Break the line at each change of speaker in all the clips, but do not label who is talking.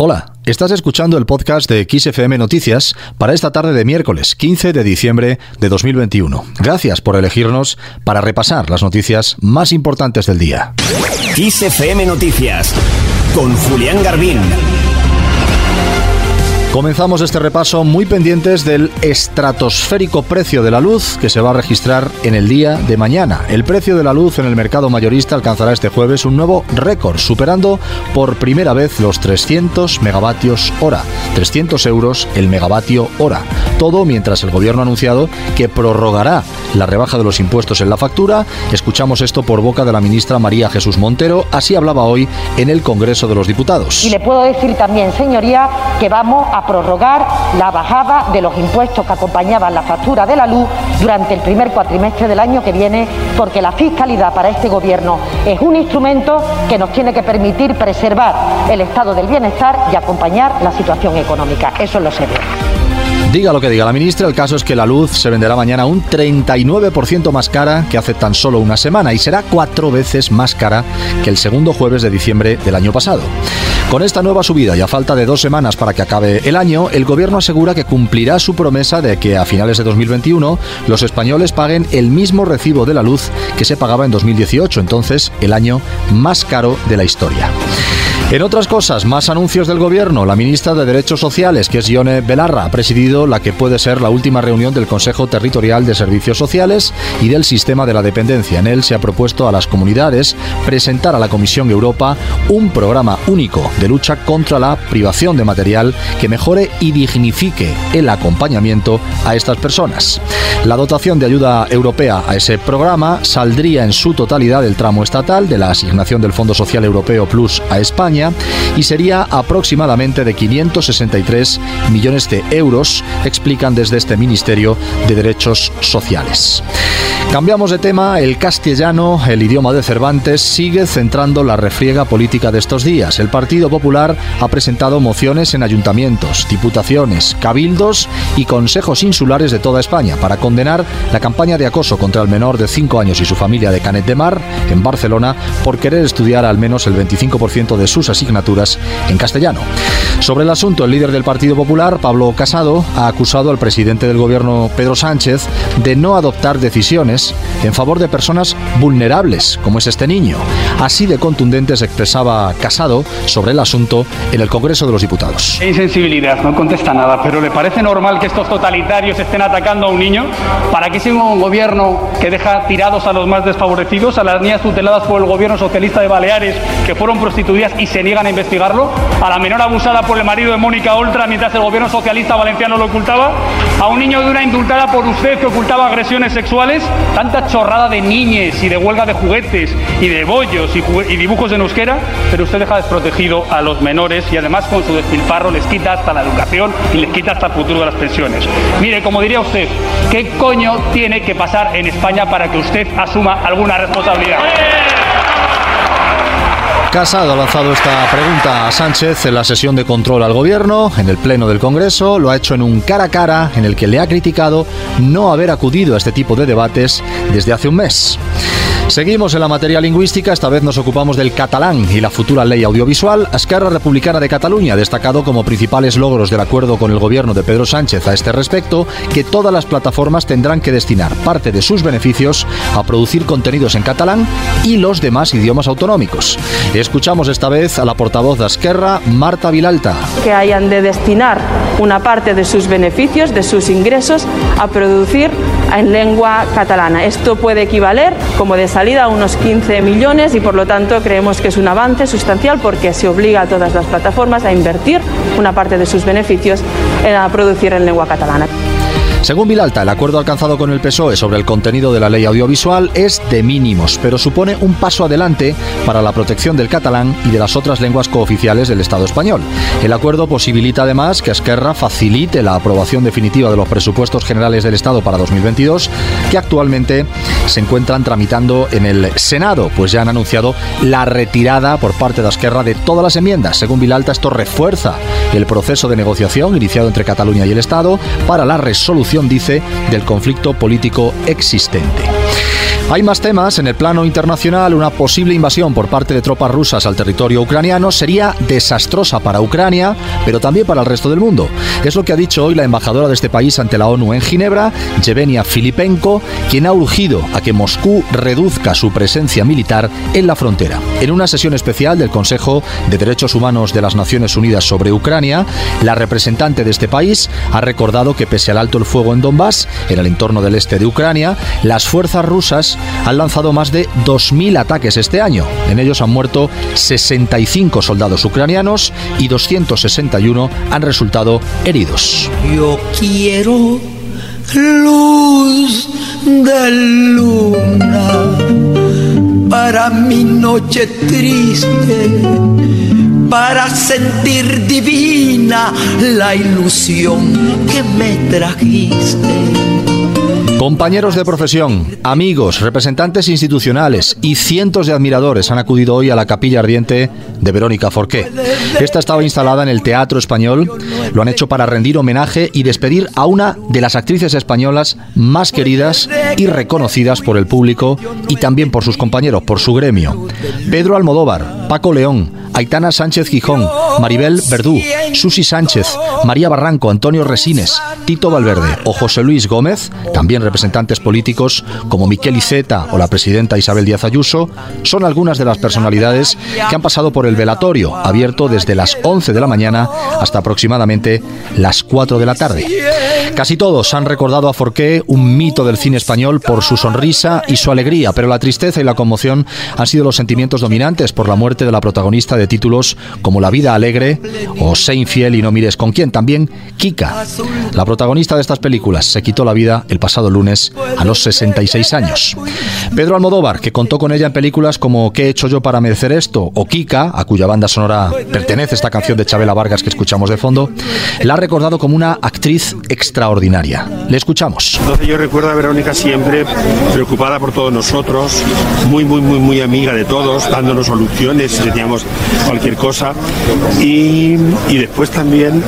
Hola, estás escuchando el podcast de XFM Noticias para esta tarde de miércoles 15 de diciembre de 2021. Gracias por elegirnos para repasar las noticias más importantes del día.
XFM Noticias con Julián Garbín.
Comenzamos este repaso muy pendientes del estratosférico precio de la luz que se va a registrar en el día de mañana. El precio de la luz en el mercado mayorista alcanzará este jueves un nuevo récord, superando por primera vez los 300 megavatios hora. 300 euros el megavatio hora. Todo mientras el gobierno ha anunciado que prorrogará la rebaja de los impuestos en la factura. Escuchamos esto por boca de la ministra María Jesús Montero. Así hablaba hoy en el Congreso de los Diputados.
Y le puedo decir también, señoría, que vamos a prorrogar la bajada de los impuestos que acompañaban la factura de la luz durante el primer cuatrimestre del año que viene, porque la fiscalidad para este Gobierno es un instrumento que nos tiene que permitir preservar el estado del bienestar y acompañar la situación económica. Eso es lo serio.
Diga lo que diga la ministra, el caso es que la luz se venderá mañana un 39% más cara que hace tan solo una semana y será cuatro veces más cara que el segundo jueves de diciembre del año pasado. Con esta nueva subida y a falta de dos semanas para que acabe el año, el gobierno asegura que cumplirá su promesa de que a finales de 2021 los españoles paguen el mismo recibo de la luz que se pagaba en 2018, entonces el año más caro de la historia. En otras cosas, más anuncios del gobierno. La ministra de Derechos Sociales, que es Ione Belarra, ha presidido la que puede ser la última reunión del Consejo Territorial de Servicios Sociales y del Sistema de la Dependencia. En él se ha propuesto a las comunidades presentar a la Comisión Europa un programa único de lucha contra la privación de material que mejore y dignifique el acompañamiento a estas personas. La dotación de ayuda europea a ese programa saldría en su totalidad del tramo estatal de la asignación del Fondo Social Europeo Plus a España y sería aproximadamente de 563 millones de euros, explican desde este Ministerio de Derechos Sociales. Cambiamos de tema, el castellano, el idioma de Cervantes, sigue centrando la refriega política de estos días. El Partido Popular ha presentado mociones en ayuntamientos, diputaciones, cabildos y consejos insulares de toda España para condenar la campaña de acoso contra el menor de 5 años y su familia de Canet de Mar, en Barcelona, por querer estudiar al menos el 25% de sus asignaturas en castellano. Sobre el asunto, el líder del Partido Popular, Pablo Casado, ha acusado al presidente del gobierno, Pedro Sánchez, de no adoptar decisiones en favor de personas vulnerables, como es este niño. Así de contundente se expresaba Casado sobre el asunto en el Congreso de los Diputados.
Insensibilidad, no contesta nada, pero ¿le parece normal que estos totalitarios estén atacando a un niño? ¿Para qué sigue un gobierno que deja tirados a los más desfavorecidos, a las niñas tuteladas por el gobierno socialista de Baleares que fueron prostituidas y se niegan a investigarlo? ¿A la menor abusada por el marido de Mónica Oltra mientras el gobierno socialista valenciano lo ocultaba? ¿A un niño de una indultada por usted que ocultaba agresiones sexuales? tanta chorrada de niñes y de huelga de juguetes y de bollos y, dibujos en euskera, pero usted deja desprotegido a los menores y además con su despilfarro les quita hasta la educación y les quita hasta el futuro de las pensiones. Mire, como diría usted, ¿qué coño tiene que pasar en España para que usted asuma alguna responsabilidad?
Casado ha lanzado esta pregunta a Sánchez en la sesión de control al gobierno, en el Pleno del Congreso. Lo ha hecho en un cara a cara en el que le ha criticado no haber acudido a este tipo de debates desde hace un mes. Seguimos en la materia lingüística, esta vez nos ocupamos del catalán y la futura ley audiovisual. Esquerra Republicana de Cataluña ha destacado como principales logros del acuerdo con el gobierno de Pedro Sánchez a este respecto que todas las plataformas tendrán que destinar parte de sus beneficios a producir contenidos en catalán y los demás idiomas autonómicos. Escuchamos esta vez a la portavoz de Esquerra, Marta Vilalta.
Que hayan de destinar una parte de sus beneficios, de sus ingresos, a producir en lengua catalana. Esto puede equivaler, como de salida, a unos 15 millones y por lo tanto creemos que es un avance sustancial porque se obliga a todas las plataformas a invertir una parte de sus beneficios en a producir en lengua catalana.
Según Vilalta, el acuerdo alcanzado con el PSOE sobre el contenido de la ley audiovisual es de mínimos, pero supone un paso adelante para la protección del catalán y de las otras lenguas cooficiales del Estado español. El acuerdo posibilita además que Esquerra facilite la aprobación definitiva de los presupuestos generales del Estado para 2022, que actualmente se encuentran tramitando en el Senado, pues ya han anunciado la retirada por parte de Esquerra de todas las enmiendas. Según Vilalta, esto refuerza el proceso de negociación iniciado entre Cataluña y el Estado para la resolución dice, del conflicto político existente. Hay más temas. En el plano internacional, una posible invasión por parte de tropas rusas al territorio ucraniano sería desastrosa para Ucrania, pero también para el resto del mundo. Es lo que ha dicho hoy la embajadora de este país ante la ONU en Ginebra, Yevenia Filipenko, quien ha urgido a que Moscú reduzca su presencia militar en la frontera. En una sesión especial del Consejo de Derechos Humanos de las Naciones Unidas sobre Ucrania, la representante de este país ha recordado que pese al alto el fuego en Donbass, en el entorno del este de Ucrania, las fuerzas rusas han lanzado más de 2.000 ataques este año. En ellos han muerto 65 soldados ucranianos y 261 han resultado heridos.
Yo quiero luz de luna para mi noche triste, para sentir divina la ilusión que me trajiste
Compañeros de profesión, amigos, representantes institucionales y cientos de admiradores han acudido hoy a la capilla ardiente de Verónica Forqué. Esta estaba instalada en el Teatro Español. Lo han hecho para rendir homenaje y despedir a una de las actrices españolas más queridas y reconocidas por el público y también por sus compañeros, por su gremio. Pedro Almodóvar, Paco León, Aitana Sánchez Gijón, Maribel Verdú, Susi Sánchez, María Barranco, Antonio Resines, Tito Valverde o José Luis Gómez, también representantes políticos como Miquel Iceta o la presidenta Isabel Díaz Ayuso, son algunas de las personalidades que han pasado por el velatorio, abierto desde las 11 de la mañana hasta aproximadamente las 4 de la tarde. Casi todos han recordado a Forqué, un mito del cine español, por su sonrisa y su alegría, pero la tristeza y la conmoción han sido los sentimientos dominantes por la muerte de la protagonista de títulos como La vida alegre o Sé infiel y no mires con quién. También Kika, la protagonista de estas películas, se quitó la vida el pasado lunes a los 66 años. Pedro Almodóvar, que contó con ella en películas como ¿Qué he hecho yo para merecer esto? o Kika, a cuya banda sonora pertenece esta canción de Chabela Vargas que escuchamos de fondo, la ha recordado como una actriz extraordinaria. Le escuchamos.
Entonces yo recuerdo a Verónica siempre preocupada por todos nosotros, muy, muy, muy, muy amiga de todos, dándonos soluciones teníamos cualquier cosa. Y, y después también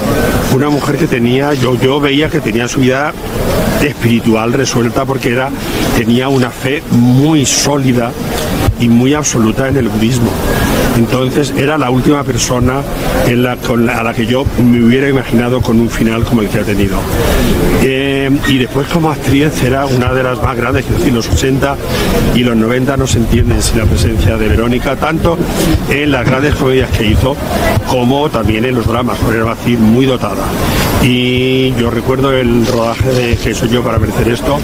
una mujer que tenía, yo, yo veía que tenía su vida espiritual resuelta porque era, tenía una fe muy sólida y muy absoluta en el budismo. Entonces era la última persona a la que yo me hubiera imaginado con un final como el que ha tenido. Eh, y después como actriz era una de las más grandes, es decir, los 80 y los 90 no se entienden sin la presencia de Verónica, tanto en las grandes comedias que hizo como también en los dramas, porque era decir, muy dotada. Y yo recuerdo el rodaje de Que soy yo para merecer esto,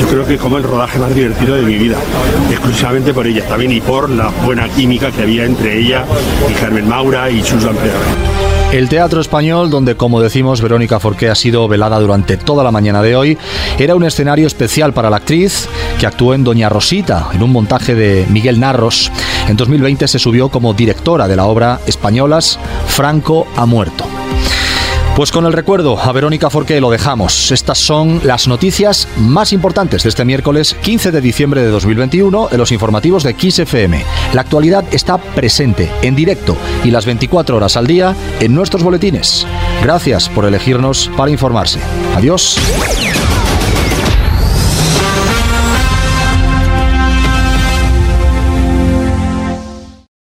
yo creo que como el rodaje más divertido de mi vida, exclusivamente por ella también y por la buena química que había entre ella y Carmen Maura y Susan Pedro.
El Teatro Español, donde como decimos Verónica Forqué ha sido velada durante toda la mañana de hoy, era un escenario especial para la actriz que actuó en Doña Rosita, en un montaje de Miguel Narros. En 2020 se subió como directora de la obra Españolas, Franco ha muerto. Pues con el recuerdo a Verónica Forqué lo dejamos. Estas son las noticias más importantes de este miércoles 15 de diciembre de 2021 en los informativos de Kiss FM. La actualidad está presente, en directo y las 24 horas al día en nuestros boletines. Gracias por elegirnos para informarse. Adiós.